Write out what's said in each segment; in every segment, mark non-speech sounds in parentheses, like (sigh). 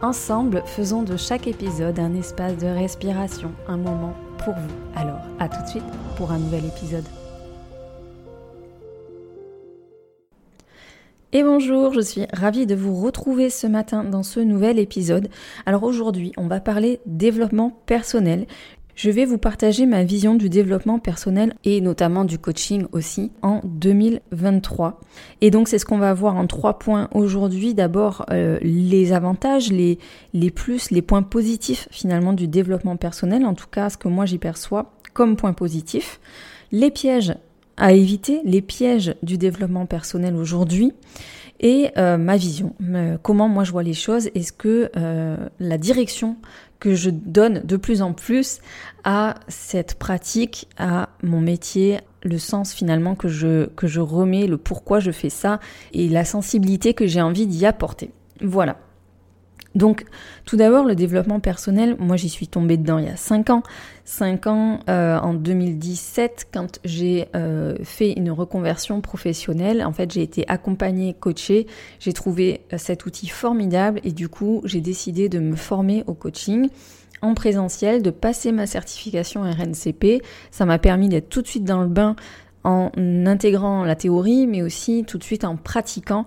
Ensemble, faisons de chaque épisode un espace de respiration, un moment pour vous. Alors, à tout de suite pour un nouvel épisode. Et bonjour, je suis ravie de vous retrouver ce matin dans ce nouvel épisode. Alors aujourd'hui, on va parler développement personnel je vais vous partager ma vision du développement personnel et notamment du coaching aussi en 2023. Et donc c'est ce qu'on va voir en trois points aujourd'hui. D'abord euh, les avantages, les, plus, les points positifs finalement du développement personnel, en tout cas ce que moi j'y perçois comme point positif. Les pièges à éviter, les pièges du développement personnel aujourd'hui et euh, ma vision, comment moi je vois les choses, est-ce que euh, la direction que je donne de plus en plus à cette pratique, à mon métier, le sens finalement que je, que je remets, le pourquoi je fais ça et la sensibilité que j'ai envie d'y apporter. Voilà. Donc, tout d'abord, le développement personnel, moi j'y suis tombée dedans il y a 5 ans. 5 ans euh, en 2017, quand j'ai euh, fait une reconversion professionnelle. En fait, j'ai été accompagnée, coachée. J'ai trouvé euh, cet outil formidable et du coup, j'ai décidé de me former au coaching en présentiel, de passer ma certification RNCP. Ça m'a permis d'être tout de suite dans le bain en intégrant la théorie, mais aussi tout de suite en pratiquant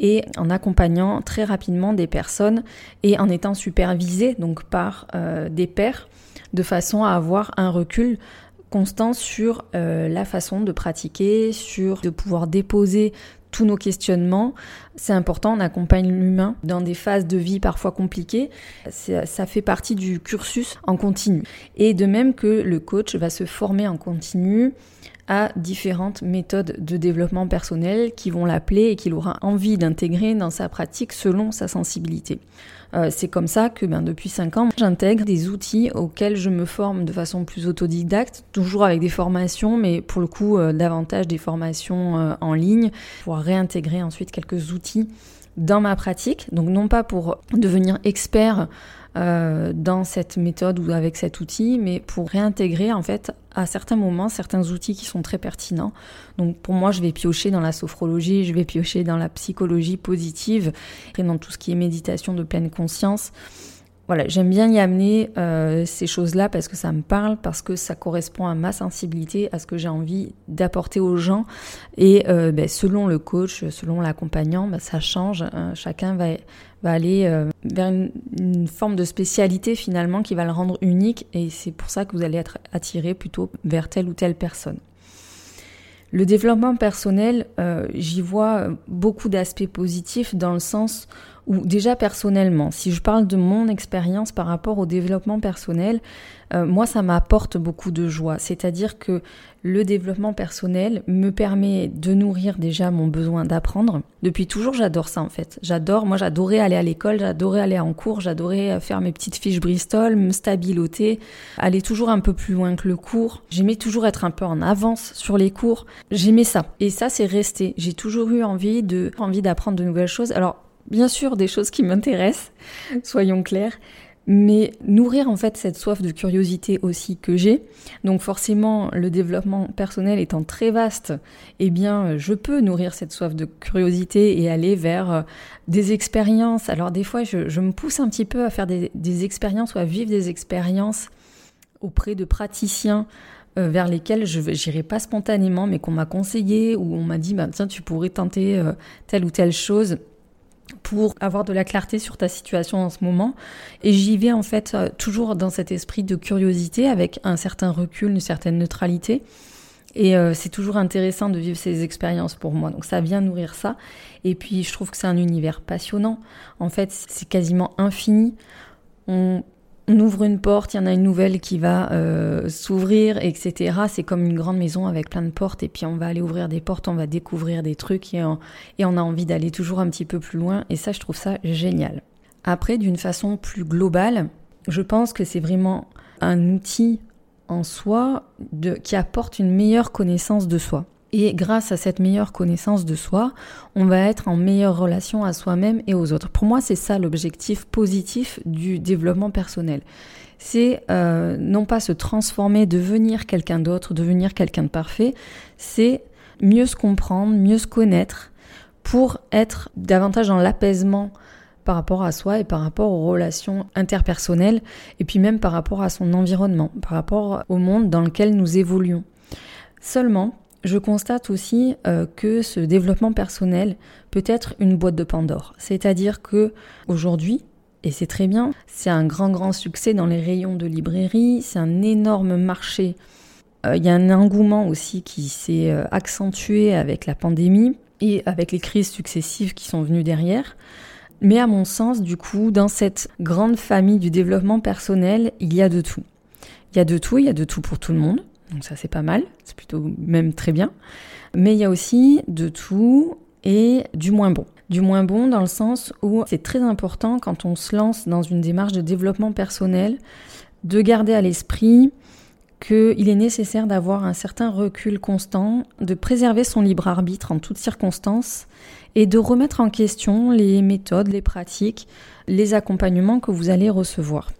et en accompagnant très rapidement des personnes et en étant supervisé donc par euh, des pairs de façon à avoir un recul constant sur euh, la façon de pratiquer, sur de pouvoir déposer tous nos questionnements. C'est important, on accompagne l'humain dans des phases de vie parfois compliquées. Ça fait partie du cursus en continu. Et de même que le coach va se former en continu à différentes méthodes de développement personnel qui vont l'appeler et qu'il aura envie d'intégrer dans sa pratique selon sa sensibilité. Euh, c'est comme ça que ben, depuis 5 ans, j'intègre des outils auxquels je me forme de façon plus autodidacte, toujours avec des formations, mais pour le coup euh, davantage des formations euh, en ligne, pour réintégrer ensuite quelques outils dans ma pratique. Donc non pas pour devenir expert euh, dans cette méthode ou avec cet outil, mais pour réintégrer en fait à certains moments certains outils qui sont très pertinents. Donc pour moi, je vais piocher dans la sophrologie, je vais piocher dans la psychologie positive et dans tout ce qui est méditation de pleine conscience. Voilà, j'aime bien y amener euh, ces choses-là parce que ça me parle, parce que ça correspond à ma sensibilité, à ce que j'ai envie d'apporter aux gens. Et euh, ben, selon le coach, selon l'accompagnant, ben, ça change. Hein. chacun va, aller euh, vers une, une, forme de spécialité finalement qui va le rendre unique. Et c'est pour ça que vous allez être attiré plutôt vers telle ou telle personne. Le développement personnel, j'y vois beaucoup d'aspects positifs dans le sens ou déjà personnellement, si je parle de mon expérience par rapport au développement personnel, euh, moi ça m'apporte beaucoup de joie. C'est-à-dire que le développement personnel me permet de nourrir déjà mon besoin d'apprendre. Depuis toujours j'adore ça en fait. J'adore, moi j'adorais aller à l'école, j'adorais aller en cours, j'adorais euh, faire mes petites fiches Bristol, me stabiloter, aller toujours un peu plus loin que le cours. J'aimais toujours être un peu en avance sur les cours. J'aimais ça. Et ça c'est resté. J'ai toujours eu envie de envie d'apprendre de nouvelles choses. Alors bien sûr des choses qui m'intéressent, soyons clairs, mais nourrir en fait cette soif de curiosité aussi que j'ai. Donc forcément, le développement personnel étant très vaste, eh bien, je peux nourrir cette soif de curiosité et aller vers euh, des expériences. Alors des fois, je, me pousse un petit peu à faire des, expériences ou à vivre des expériences auprès de praticiens euh, vers lesquels je n'irai pas spontanément, mais qu'on m'a conseillé ou on m'a dit, bah, tiens, tu pourrais tenter euh, telle ou telle chose pour avoir de la clarté sur ta situation en ce moment. Et j'y vais en fait euh, toujours dans cet esprit de curiosité avec un certain recul, une certaine neutralité. Et euh, c'est toujours intéressant de vivre ces expériences pour moi. Donc ça vient nourrir ça. Et puis je trouve que c'est un univers passionnant. En fait, c'est quasiment infini. On on ouvre une porte, il y en a une nouvelle qui va euh, s'ouvrir, etc. C'est comme une grande maison avec plein de portes, et puis on va aller ouvrir des portes, on va découvrir des trucs, et on, a envie d'aller toujours un petit peu plus loin, et ça, je trouve ça génial. Après, d'une façon plus globale, je pense que c'est vraiment un outil en soi qui apporte une meilleure connaissance de soi. Et grâce à cette meilleure connaissance de soi, on va être en meilleure relation à soi-même et aux autres. Pour moi, c'est ça l'objectif positif du développement personnel. C'est euh, non pas se transformer, devenir quelqu'un d'autre, devenir quelqu'un de parfait, c'est mieux se comprendre, mieux se connaître pour être davantage dans l'apaisement par rapport à soi et par rapport aux relations interpersonnelles et puis même par rapport à son environnement, par rapport au monde dans lequel nous évoluons. Seulement, je constate aussi euh, que ce développement personnel peut être une boîte de Pandore. C'est-à-dire que aujourd'hui, et c'est très bien, c'est un grand grand succès dans les rayons de librairie, c'est un énorme marché. Euh, il y a un engouement aussi qui s'est euh, accentué avec la pandémie et avec les crises successives qui sont venues derrière. Mais à mon sens, du coup, dans cette grande famille du développement personnel, il y a de tout. Il y a de tout, il y a de tout pour tout le monde. Donc ça c'est pas mal, c'est plutôt même très bien. Mais il y a aussi de tout et du moins bon. Du moins bon dans le sens où c'est très important quand on se lance dans une démarche de développement personnel de garder à l'esprit qu'il est nécessaire d'avoir un certain recul constant, de préserver son libre arbitre en toutes circonstances et de remettre en question les méthodes, les pratiques, les accompagnements que vous allez recevoir.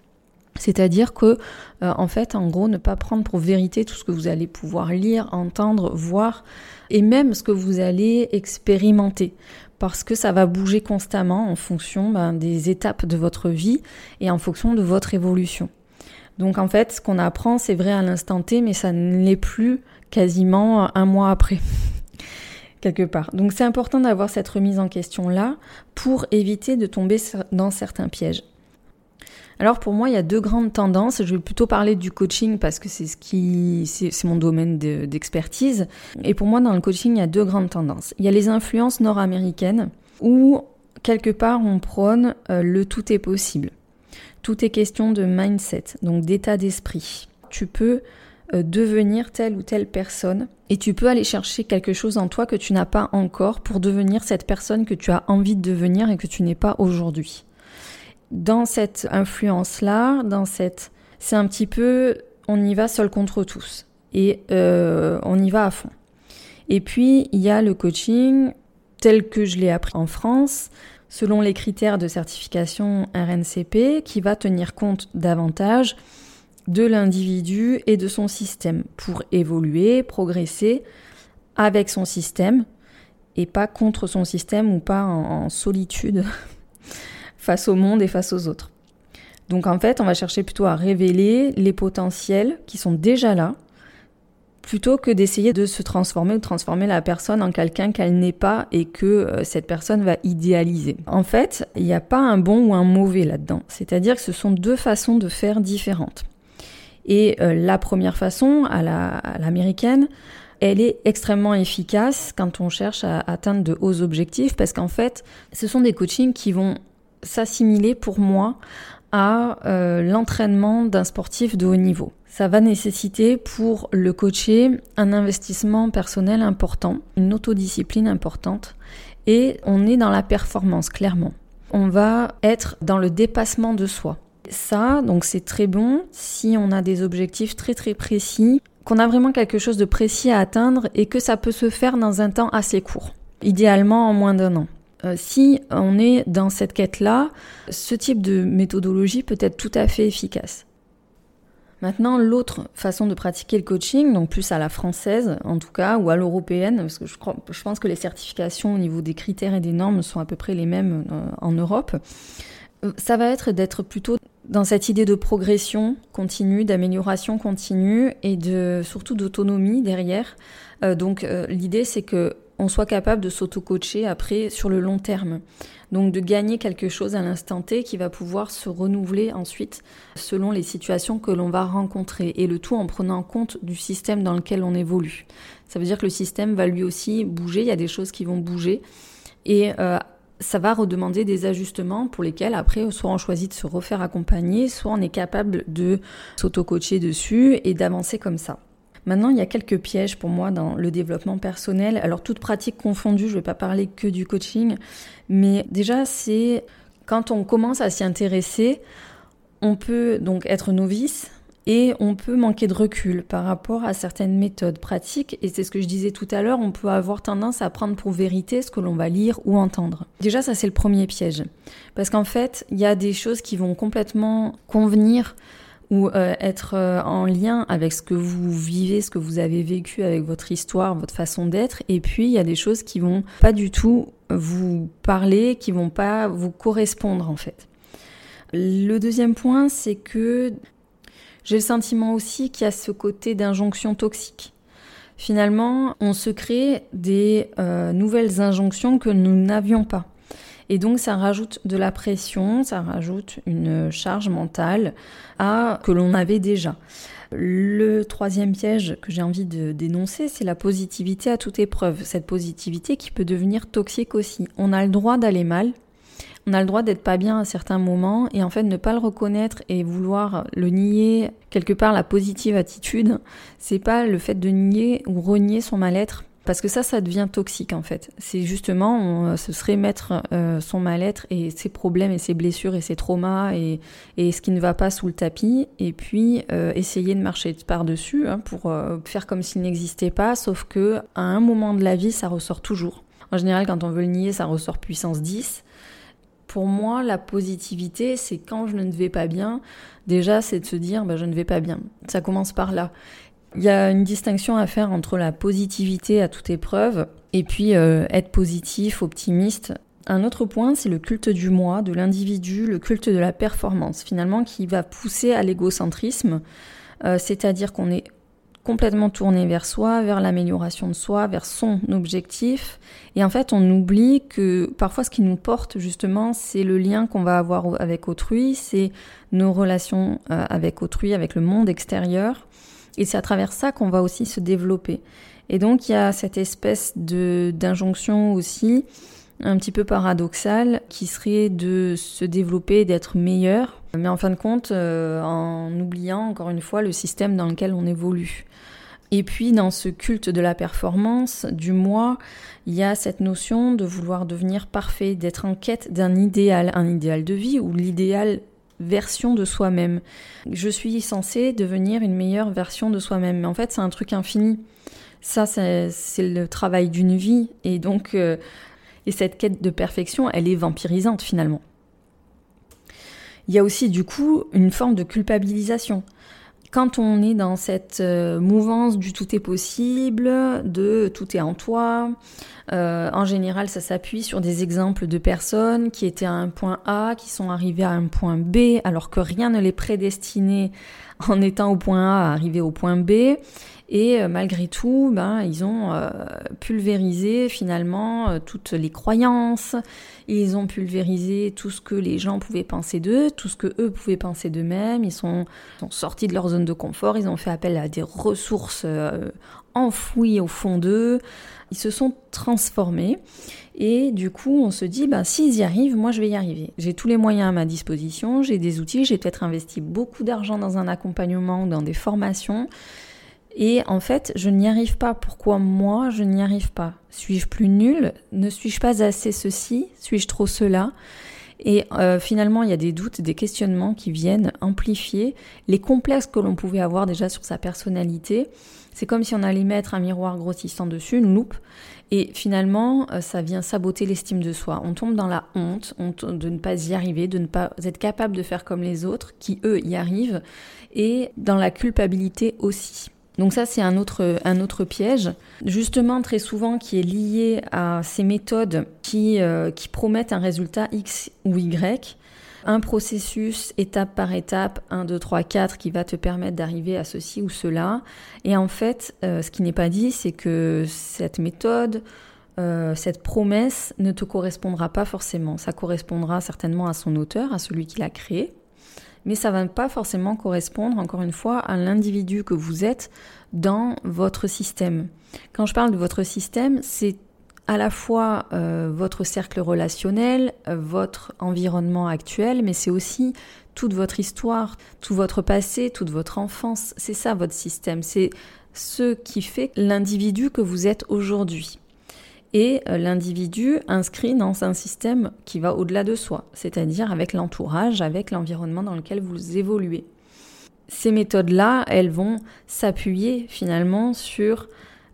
C'est-à-dire que, euh, en fait, en gros, ne pas prendre pour vérité tout ce que vous allez pouvoir lire, entendre, voir, et même ce que vous allez expérimenter, parce que ça va bouger constamment en fonction ben, des étapes de votre vie et en fonction de votre évolution. Donc en fait, ce qu'on apprend, c'est vrai à l'instant T, mais ça ne l'est plus quasiment un mois après. (laughs) quelque part. Donc c'est important d'avoir cette remise en question là pour éviter de tomber dans certains pièges. Alors pour moi, il y a deux grandes tendances. Je vais plutôt parler du coaching parce que c'est ce qui, c'est mon domaine d'expertise. Et pour moi, dans le coaching, il y a deux grandes tendances. Il y a les influences nord-américaines où quelque part on prône euh, le tout est possible. Tout est question de mindset, donc d'état d'esprit. Tu peux euh, devenir telle ou telle personne et tu peux aller chercher quelque chose en toi que tu n'as pas encore pour devenir cette personne que tu as envie de devenir et que tu n'es pas aujourd'hui dans cette influence-là, dans cette, c'est un petit peu, on y va seul contre tous et euh, on y va à fond. Et puis il y a le coaching tel que je l'ai appris en France, selon les critères de certification RNCP, qui va tenir compte davantage de l'individu et de son système pour évoluer, progresser avec son système et pas contre son système ou pas en solitude (laughs) face au monde et face aux autres. Donc en fait, on va chercher plutôt à révéler les potentiels qui sont déjà là, plutôt que d'essayer de se transformer ou de transformer la personne en quelqu'un qu'elle n'est pas et que euh, cette personne va idéaliser. En fait, il n'y a pas un bon ou un mauvais là-dedans. C'est-à-dire que ce sont deux façons de faire différentes. Et euh, la première façon, à l'américaine, elle est extrêmement efficace quand on cherche à atteindre de hauts objectifs parce qu'en fait, ce sont des coachings qui vont s'assimiler pour moi à euh, l'entraînement d'un sportif de haut niveau. Ça va nécessiter pour le coacher un investissement personnel important, une autodiscipline importante et on est dans la performance clairement. On va être dans le dépassement de soi. Ça, donc c'est très bon si on a des objectifs très très précis, qu'on a vraiment quelque chose de précis à atteindre et que ça peut se faire dans un temps assez court, idéalement en moins d'un an. Euh, si on est dans cette quête-là, ce type de méthodologie peut être tout à fait efficace. Maintenant, l'autre façon de pratiquer le coaching, donc plus à la française en tout cas, ou à l'européenne, parce que je, pense que les certifications au niveau des critères et des normes sont à peu près les mêmes euh, en Europe, euh, ça va être d'être plutôt dans cette idée de progression continue, d'amélioration continue et de surtout d'autonomie derrière. donc l'idée c'est que on soit capable de s'auto-coacher après sur le long terme. Donc de gagner quelque chose à l'instant T qui va pouvoir se renouveler ensuite selon les situations que l'on va rencontrer et le tout en prenant compte du système dans lequel on évolue. Ça veut dire que le système va lui aussi bouger, il y a des choses qui vont bouger et euh, ça va redemander des ajustements pour lesquels après soit on choisit de se refaire accompagner, soit on est capable de s'auto-coacher dessus et d'avancer comme ça. Maintenant, il y a quelques pièges pour moi dans le développement personnel. Alors, toute pratique confondue, je ne vais pas parler que du coaching, mais déjà, c'est Quand on commence à s'y intéresser, on peut donc être novice et on peut manquer de recul par rapport à certaines méthodes pratiques. Et c'est ce que je disais tout à l'heure, on peut avoir tendance à prendre pour vérité ce que l'on va lire ou entendre. Déjà, ça c'est le premier piège. Parce qu'en fait, il y a des choses qui vont complètement convenir ou euh, être euh, en lien avec ce que vous vivez, ce que vous avez vécu avec votre histoire, votre façon d'être. Et puis, il y a des choses qui vont pas du tout vous parler, qui vont pas vous correspondre en fait. Le deuxième point, c'est que j'ai le sentiment aussi qu'il y a ce côté d'injonction toxique. Finalement, on se crée des euh, nouvelles injonctions que nous n'avions pas. Et donc ça rajoute de la pression, ça rajoute une charge mentale à que l'on avait déjà. Le troisième piège que j'ai envie de dénoncer, c'est la positivité à toute épreuve. Cette positivité qui peut devenir toxique aussi. On a le droit d'aller mal, on a le droit d'être pas bien à certains moments et en fait ne pas le reconnaître et vouloir le nier quelque part la positive attitude, c'est pas le fait de nier ou renier son mal-être parce que ça, ça devient toxique en fait. C'est justement, euh, ce serait mettre euh, son mal-être et ses problèmes et ses blessures et ses traumas et, ce qui ne va pas sous le tapis, et puis euh, essayer de marcher par-dessus hein, pour faire comme s'il n'existait pas, sauf que à un moment de la vie, ça ressort toujours. En général, quand on veut le nier, ça ressort puissance 10. Pour moi, la positivité, c'est quand je ne vais pas bien, déjà, c'est de se dire, bah, je ne vais pas bien. Ça commence par là. Il y a une distinction à faire entre la positivité à toute épreuve et puis euh, être positif, optimiste. Un autre point, c'est le culte du moi, de l'individu, le culte de la performance, finalement, qui va pousser à l'égocentrisme, euh, c'est-à-dire qu'on est complètement tourné vers soi, vers l'amélioration de soi, vers son objectif. Et en fait, on oublie que parfois ce qui nous porte justement, c'est le lien qu'on va avoir avec autrui, c'est nos relations euh, avec autrui, avec le monde extérieur. Et c'est à travers ça qu'on va aussi se développer. Et donc il y a cette espèce de d'injonction aussi un petit peu paradoxale qui serait de se développer, d'être meilleur, mais en fin de compte euh, en oubliant encore une fois le système dans lequel on évolue. Et puis dans ce culte de la performance, du moi, il y a cette notion de vouloir devenir parfait, d'être en quête d'un idéal, un idéal de vie ou l'idéal version de soi-même. Je suis censée devenir une meilleure version de soi-même, mais en fait c'est un truc infini. Ça c'est le travail d'une vie et donc euh, et cette quête de perfection, elle est vampirisante finalement. Il y a aussi du coup une forme de culpabilisation quand on est dans cette euh, mouvance du tout est possible, de tout est en toi, euh, en général ça s'appuie sur des exemples de personnes qui étaient à un point A, qui sont arrivées à un point B, alors que rien ne les prédestinait en étant au point A à arriver au point B. Et euh, malgré tout, ben, ils ont pulvérisé finalement toutes les croyances, ils ont pulvérisé tout ce que les gens pouvaient penser d'eux, tout ce que eux pouvaient penser d'eux-mêmes, ils sont, sont, sortis de leur zone de confort, ils ont fait appel à des ressources enfouies au fond d'eux, ils se sont transformés. Et du coup, on se dit, ben, s'ils y arrivent, moi je vais y arriver. J'ai tous les moyens à ma disposition, j'ai des outils, j'ai peut-être investi beaucoup d'argent dans un accompagnement ou dans des formations. Et en fait, je n'y arrive pas. Pourquoi moi, je n'y arrive pas? Suis-je plus nul Ne suis-je pas assez ceci? Suis-je trop cela? Et euh, finalement, il y a des doutes, des questionnements qui viennent amplifier les complexes que l'on pouvait avoir déjà sur sa personnalité. C'est comme si on allait mettre un miroir grossissant dessus, une loupe, et finalement, euh, ça vient saboter l'estime de soi. On tombe dans la honte, honte de ne pas y arriver, de ne pas être capable de faire comme les autres, qui eux y arrivent, et dans la culpabilité aussi. Donc ça, c'est un autre, un autre piège, justement très souvent qui est lié à ces méthodes qui, euh, qui promettent un résultat X ou Y, un processus étape par étape, 1, 2, 3, 4, qui va te permettre d'arriver à ceci ou cela. Et en fait, euh, ce qui n'est pas dit, c'est que cette méthode, euh, cette promesse ne te correspondra pas forcément. Ça correspondra certainement à son auteur, à celui qui l'a créé, mais ça va pas forcément correspondre, encore une fois, à l'individu que vous êtes dans votre système. Quand je parle de votre système, c'est à la fois euh, votre cercle relationnel, euh, votre environnement actuel, mais c'est aussi toute votre histoire, tout votre passé, toute votre enfance. C'est ça votre système. C'est ce qui fait l'individu que vous êtes aujourd'hui. Et euh, l'individu inscrit dans un système qui va au-delà de soi, c'est-à-dire avec l'entourage, avec l'environnement dans lequel vous évoluez. Ces méthodes-là, elles vont s'appuyer finalement sur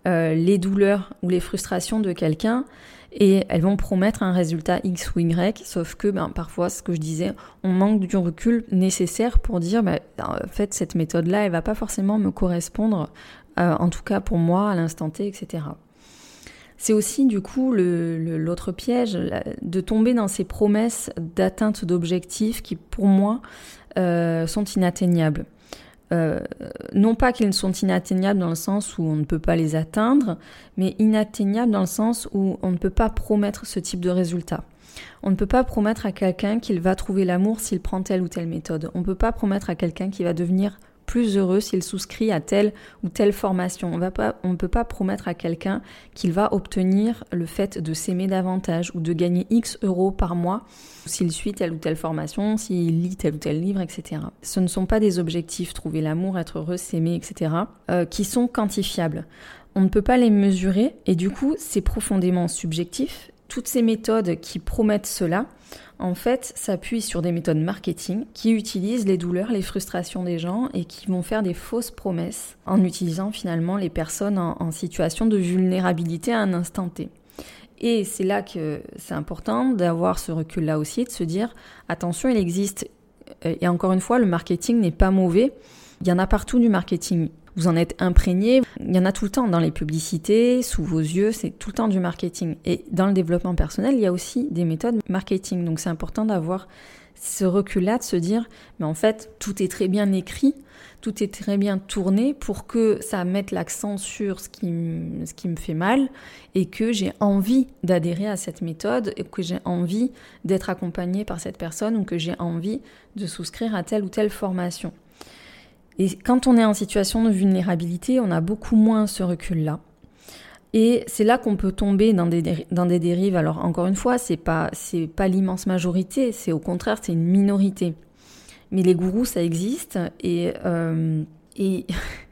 euh, les douleurs ou les frustrations de quelqu'un et elles vont promettre un résultat X ou Y, sauf que ben, parfois, ce que je disais, on manque du recul nécessaire pour dire, ben, en cette méthode-là, elle va pas forcément me correspondre, euh, en tout cas pour moi, à l'instant T, etc. C'est aussi du coup l'autre piège de tomber dans ces promesses d'atteinte d'objectifs qui pour moi euh, sont inatteignables. Euh, non pas qu'ils sont inatteignables dans le sens où on ne peut pas les atteindre, mais inatteignables dans le sens où on ne peut pas promettre ce type de résultat. On ne peut pas promettre à quelqu'un qu'il va trouver l'amour s'il prend telle ou telle méthode. On ne peut pas promettre à quelqu'un qu'il va devenir plus heureux s'il souscrit à telle ou telle formation. On ne peut pas promettre à quelqu'un qu'il va obtenir le fait de s'aimer davantage ou de gagner X euros par mois s'il suit telle ou telle formation, s'il lit tel ou tel livre, etc. Ce ne sont pas des objectifs, trouver l'amour, être heureux, s'aimer, etc., euh, qui sont quantifiables. On ne peut pas les mesurer et du coup c'est profondément subjectif. Toutes ces méthodes qui promettent cela, en fait, s'appuie sur des méthodes marketing qui utilisent les douleurs, les frustrations des gens et qui vont faire des fausses promesses en utilisant finalement les personnes en, situation de vulnérabilité à un instant T. Et c'est là que c'est important d'avoir ce recul-là aussi, de se dire, attention, il existe, et encore une fois, le marketing n'est pas mauvais, il y en a partout du marketing vous en êtes imprégné. Il y en a tout le temps dans les publicités, sous vos yeux, c'est tout le temps du marketing. Et dans le développement personnel, il y a aussi des méthodes marketing. Donc c'est important d'avoir ce recul-là, de se dire, mais en fait, tout est très bien écrit, tout est très bien tourné pour que ça mette l'accent sur ce qui, ce qui me fait mal et que j'ai envie d'adhérer à cette méthode et que j'ai envie d'être accompagné par cette personne ou que j'ai envie de souscrire à telle ou telle formation. Et quand on est en situation de vulnérabilité, on a beaucoup moins ce recul-là. Et c'est là qu'on peut tomber dans des, dans des dérives. Alors encore une fois, c'est pas c'est pas l'immense majorité, c'est au contraire c'est une minorité. Mais les gourous, ça existe et euh, et (laughs)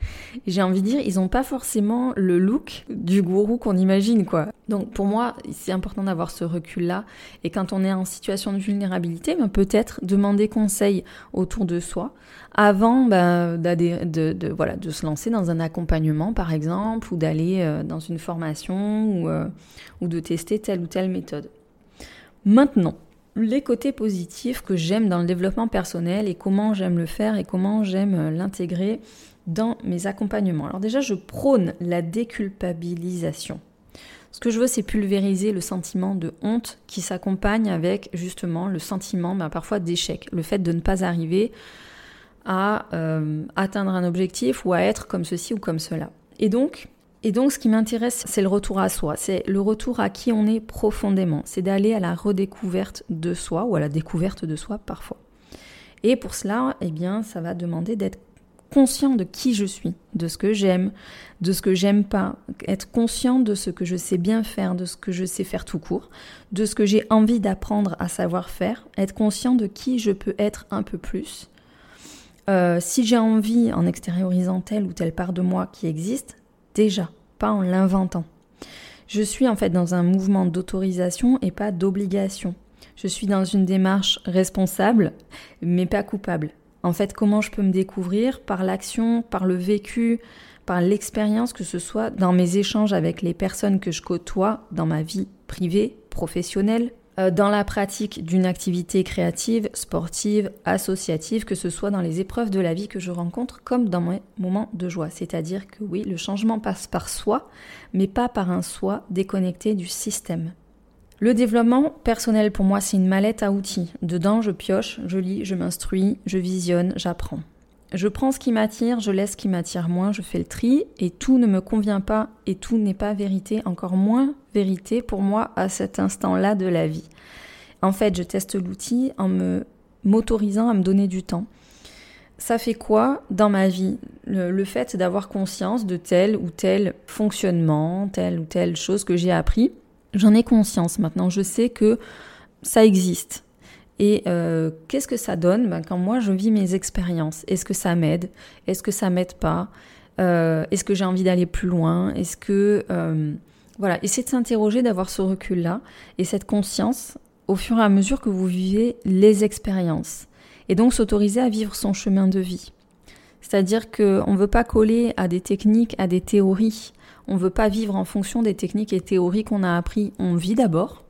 j'ai envie de dire, ils n'ont pas forcément le look du gourou qu'on imagine, quoi. Donc pour moi, c'est important d'avoir ce recul-là. Et quand on est en situation de vulnérabilité, ben, peut-être demander conseil autour de soi avant ben, de, de, de se lancer dans un accompagnement, par exemple, ou d'aller euh, dans une formation ou, euh, ou de tester telle ou telle méthode. Maintenant, les côtés positifs que j'aime dans le développement personnel et comment j'aime le faire et comment j'aime euh, l'intégrer dans mes accompagnements. Alors déjà, je prône la déculpabilisation. Ce que je veux, c'est pulvériser le sentiment de honte qui s'accompagne avec justement le sentiment ben, parfois d'échec, le fait de ne pas arriver à euh, atteindre un objectif ou à être comme ceci ou comme cela. Et donc, et donc, ce qui m'intéresse, c'est le retour à soi, c'est le retour à qui on est profondément, c'est d'aller à la redécouverte de soi ou à la découverte de soi parfois. Et pour cela, eh bien, ça va demander d'être conscient de qui je suis, de ce que j'aime, de ce que j'aime pas, être conscient de ce que je sais bien faire, de ce que je sais faire tout court, de ce que j'ai envie d'apprendre à savoir faire, être conscient de qui je peux être un peu plus. Euh, si j'ai envie, en extériorisant telle ou telle part de moi qui existe, déjà, pas en l'inventant. Je suis en fait dans un mouvement d'autorisation et pas d'obligation. Je suis dans une démarche responsable, mais pas coupable. En fait, comment je peux me découvrir Par l'action, par le vécu, par l'expérience, que ce soit dans mes échanges avec les personnes que je côtoie, dans ma vie privée, professionnelle, euh, dans la pratique d'une activité créative, sportive, associative, que ce soit dans les épreuves de la vie que je rencontre comme dans mes moments de joie. C'est-à-dire que oui, le changement passe par soi, mais pas par un soi déconnecté du système. Le développement personnel pour moi, c'est une mallette à outils. Dedans, je pioche, je lis, je m'instruis, je visionne, j'apprends. Je prends ce qui m'attire, je laisse ce qui m'attire moins, je fais le tri et tout ne me convient pas et tout n'est pas vérité, encore moins vérité pour moi à cet instant-là de la vie. En fait, je teste l'outil en me m'autorisant à me donner du temps. Ça fait quoi dans ma vie? Le, le fait d'avoir conscience de tel ou tel fonctionnement, telle ou telle chose que j'ai appris. J'en ai conscience maintenant. Je sais que ça existe. Et euh, qu'est-ce que ça donne? Ben, quand moi je vis mes expériences Est-ce que ça m'aide? Est-ce que ça m'aide pas? Euh, Est-ce que j'ai envie d'aller plus loin? Est-ce que euh, Voilà, essayez de s'interroger, d'avoir ce recul-là et cette conscience au fur et à mesure que vous vivez les expériences. Et donc s'autoriser à vivre son chemin de vie. C'est-à-dire qu'on ne veut pas coller à des techniques, à des théories. On ne veut pas vivre en fonction des techniques et théories qu'on a appris. On vit d'abord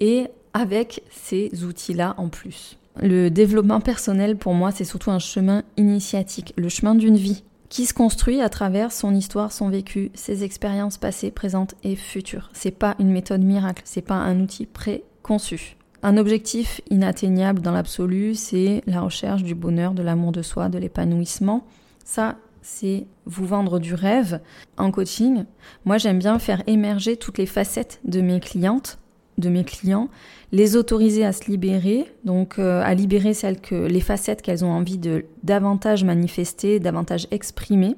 et avec ces outils-là en plus. Le développement personnel, pour moi, c'est surtout un chemin initiatique, le chemin d'une vie qui se construit à travers son histoire, son vécu, ses expériences passées, présentes et futures. C'est pas une méthode miracle, c'est pas un outil préconçu. Un objectif inatteignable dans l'absolu, c'est la recherche du bonheur, de l'amour de soi, de l'épanouissement. Ça, c'est vous vendre du rêve. En coaching, moi j'aime bien faire émerger toutes les facettes de mes clientes de mes clients, les autoriser à se libérer, donc euh, à libérer celles que les facettes qu'elles ont envie de davantage manifester, davantage exprimer,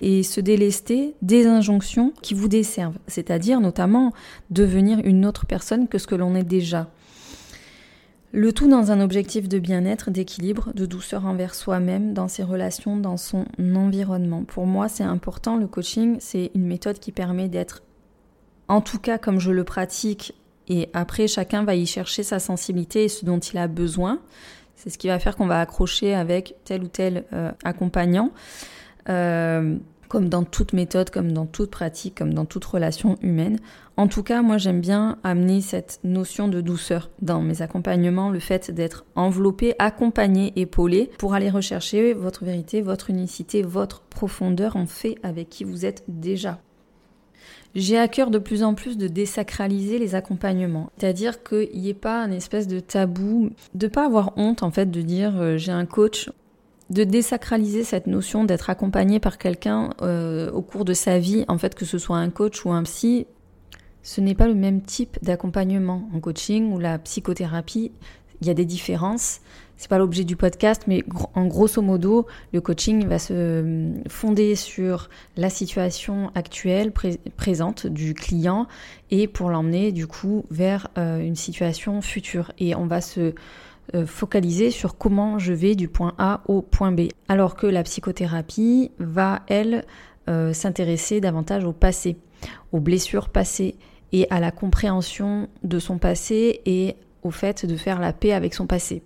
et se délester des injonctions qui vous desservent, c'est-à-dire notamment devenir une autre personne que ce que l'on est déjà. Le tout dans un objectif de bien-être, d'équilibre, de douceur envers soi-même, dans ses relations, dans son environnement. Pour moi, c'est important, le coaching, c'est une méthode qui permet d'être, en tout cas comme je le pratique, et après, chacun va y chercher sa sensibilité et ce dont il a besoin. C'est ce qui va faire qu'on va accrocher avec tel ou tel euh, accompagnant. Euh, comme dans toute méthode, comme dans toute pratique, comme dans toute relation humaine. En tout cas, moi j'aime bien amener cette notion de douceur dans mes accompagnements, le fait d'être enveloppé, accompagné, épaulé pour aller rechercher votre vérité, votre unicité, votre profondeur en fait avec qui vous êtes déjà. J'ai à cœur de plus en plus de désacraliser les accompagnements. C'est-à-dire qu'il n'y ait pas un espèce de tabou, de pas avoir honte en fait de dire euh, j'ai un coach, de désacraliser cette notion d'être accompagné par quelqu'un euh, au cours de sa vie, en fait que ce soit un coach ou un psy. Ce n'est pas le même type d'accompagnement en coaching ou la psychothérapie. Il y a des différences c'est pas l'objet du podcast, mais en grosso modo, le coaching va se euh, fonder sur la situation actuelle présente du client et pour l'emmener du coup vers euh, une situation future. Et on va se euh, focaliser sur comment je vais du point A au point B. Alors que la psychothérapie va, elle, s'intéresser davantage au passé, aux blessures passées et à la compréhension de son passé et au fait de faire la paix avec son passé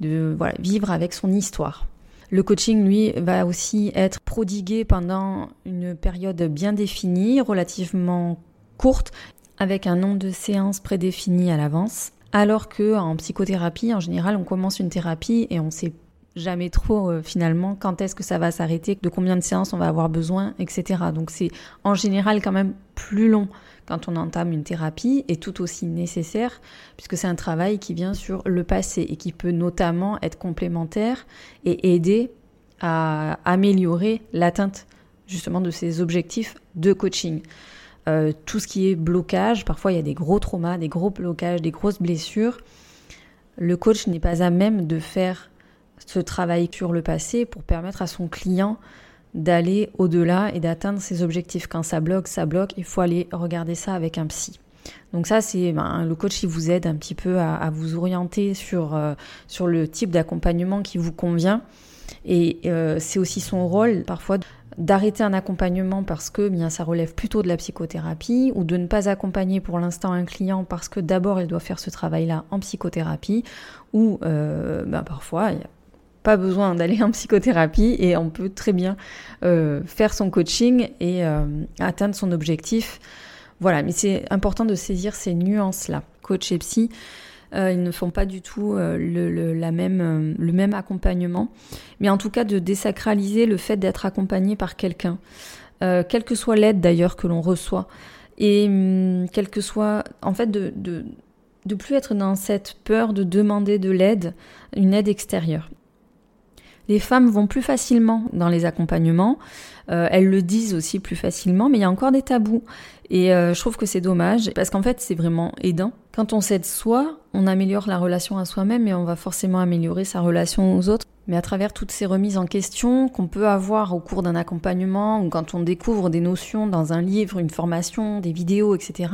de vivre avec son histoire. Le coaching, lui, va aussi être prodigué pendant une période bien définie, relativement courte, avec un nombre de séances prédéfinies à l'avance. Alors que en psychothérapie, en général, on commence une thérapie et on sait jamais trop euh, finalement quand est-ce que ça va s'arrêter, de combien de séances on va avoir besoin, etc. Donc c'est en général quand même plus long quand on entame une thérapie et tout aussi nécessaire puisque c'est un travail qui vient sur le passé et qui peut notamment être complémentaire et aider à améliorer l'atteinte justement de ces objectifs de coaching. Euh, tout ce qui est blocage, parfois il y a des gros traumas, des gros blocages, des grosses blessures. Le coach n'est pas à même de faire ce travail sur le passé pour permettre à son client d'aller au-delà et d'atteindre ses objectifs. Quand ça bloque, ça bloque, il faut aller regarder ça avec un psy. Donc ça, c'est ben, le coach qui vous aide un petit peu à, vous orienter sur, euh, sur le type d'accompagnement qui vous convient. Et euh, c'est aussi son rôle parfois d'arrêter un accompagnement parce que bien ça relève plutôt de la psychothérapie ou de ne pas accompagner pour l'instant un client parce que d'abord il doit faire ce travail-là en psychothérapie ou euh, ben, parfois il y a pas besoin d'aller en psychothérapie et on peut très bien euh, faire son coaching et euh, atteindre son objectif. Voilà, mais c'est important de saisir ces nuances-là. Coach et psy, euh, ils ne font pas du tout le, la même, le même accompagnement, mais en tout cas de désacraliser le fait d'être accompagné par quelqu'un, quelle que soit l'aide d'ailleurs que l'on reçoit, et hum, quelle que soit, en fait, de, de de plus être dans cette peur de demander de l'aide, une aide extérieure. Les femmes vont plus facilement dans les accompagnements, euh, elles le disent aussi plus facilement, mais il y a encore des tabous. Et euh, je trouve que c'est dommage, parce qu'en fait c'est vraiment aidant. Quand on s'aide soi, on améliore la relation à soi-même et on va forcément améliorer sa relation aux autres. Mais à travers toutes ces remises en question qu'on peut avoir au cours d'un accompagnement ou quand on découvre des notions dans un livre, une formation, des vidéos, etc.,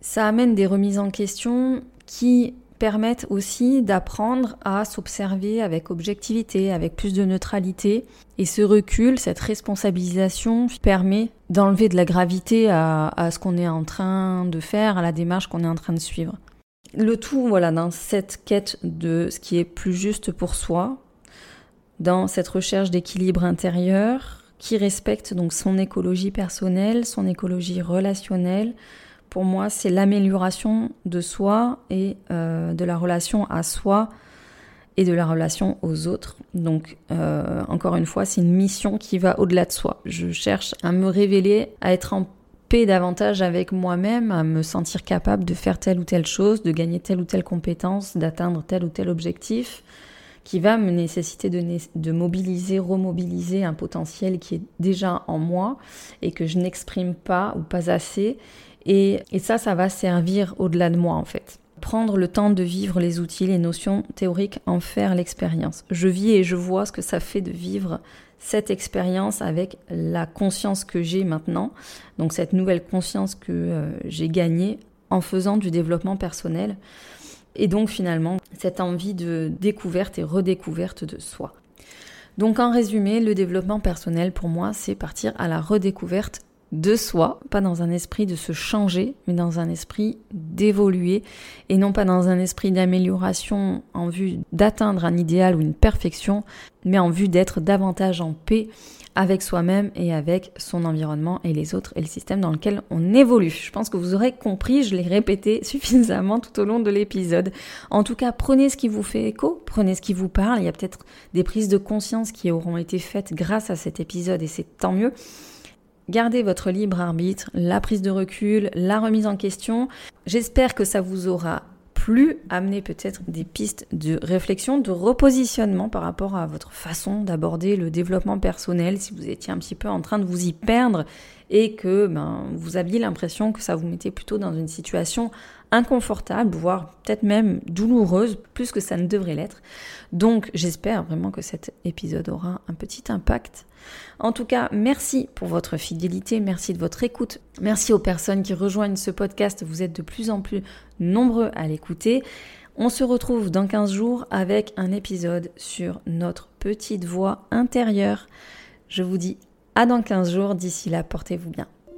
ça amène des remises en question qui permettent aussi d'apprendre à s'observer avec objectivité, avec plus de neutralité. Et ce recul, cette responsabilisation permet d'enlever de la gravité à, à ce qu'on est en train de faire, à la démarche qu'on est en train de suivre. Le tout, voilà, dans cette quête de ce qui est plus juste pour soi, dans cette recherche d'équilibre intérieur, qui respecte donc son écologie personnelle, son écologie relationnelle, pour moi, c'est l'amélioration de soi et euh, de la relation à soi et de la relation aux autres. Donc, euh, encore une fois, c'est une mission qui va au-delà de soi. Je cherche à me révéler, à être en paix davantage avec moi-même, à me sentir capable de faire telle ou telle chose, de gagner telle ou telle compétence, d'atteindre tel ou tel objectif qui va me nécessiter de, de, mobiliser, remobiliser un potentiel qui est déjà en moi et que je n'exprime pas ou pas assez et, ça, ça va servir au-delà de moi en fait prendre le temps de vivre les outils, les notions théoriques, en faire l'expérience. Je vis et je vois ce que ça fait de vivre cette expérience avec la conscience que j'ai maintenant, donc cette nouvelle conscience que euh, j'ai gagnée en faisant du développement personnel, et donc finalement cette envie de découverte et redécouverte de soi. Donc en résumé, le développement personnel pour moi, c'est partir à la redécouverte de soi, pas dans un esprit de se changer, mais dans un esprit d'évoluer, et non pas dans un esprit d'amélioration en vue d'atteindre un idéal ou une perfection, mais en vue d'être davantage en paix avec soi-même et avec son environnement et les autres et le système dans lequel on évolue. Je pense que vous aurez compris, je l'ai répété (laughs) suffisamment tout au long de l'épisode. En tout cas, prenez ce qui vous fait écho, prenez ce qui vous parle. Il y a peut-être des prises de conscience qui auront été faites grâce à cet épisode et c'est tant mieux. Gardez votre libre arbitre, la prise de recul, la remise en question. J'espère que ça vous aura plu, amener peut-être des pistes de réflexion, de repositionnement par rapport à votre façon d'aborder le développement personnel, si vous étiez un petit peu en train de vous y perdre et que ben, vous aviez l'impression que ça vous mettait plutôt dans une situation inconfortable, voire peut-être même douloureuse, plus que ça ne devrait l'être. Donc j'espère vraiment que cet épisode aura un petit impact. En tout cas, merci pour votre fidélité, merci de votre écoute, merci aux personnes qui rejoignent ce podcast, vous êtes de plus en plus nombreux à l'écouter. On se retrouve dans 15 jours avec un épisode sur notre petite voix intérieure. Je vous dis à dans 15 jours, d'ici là, portez-vous bien.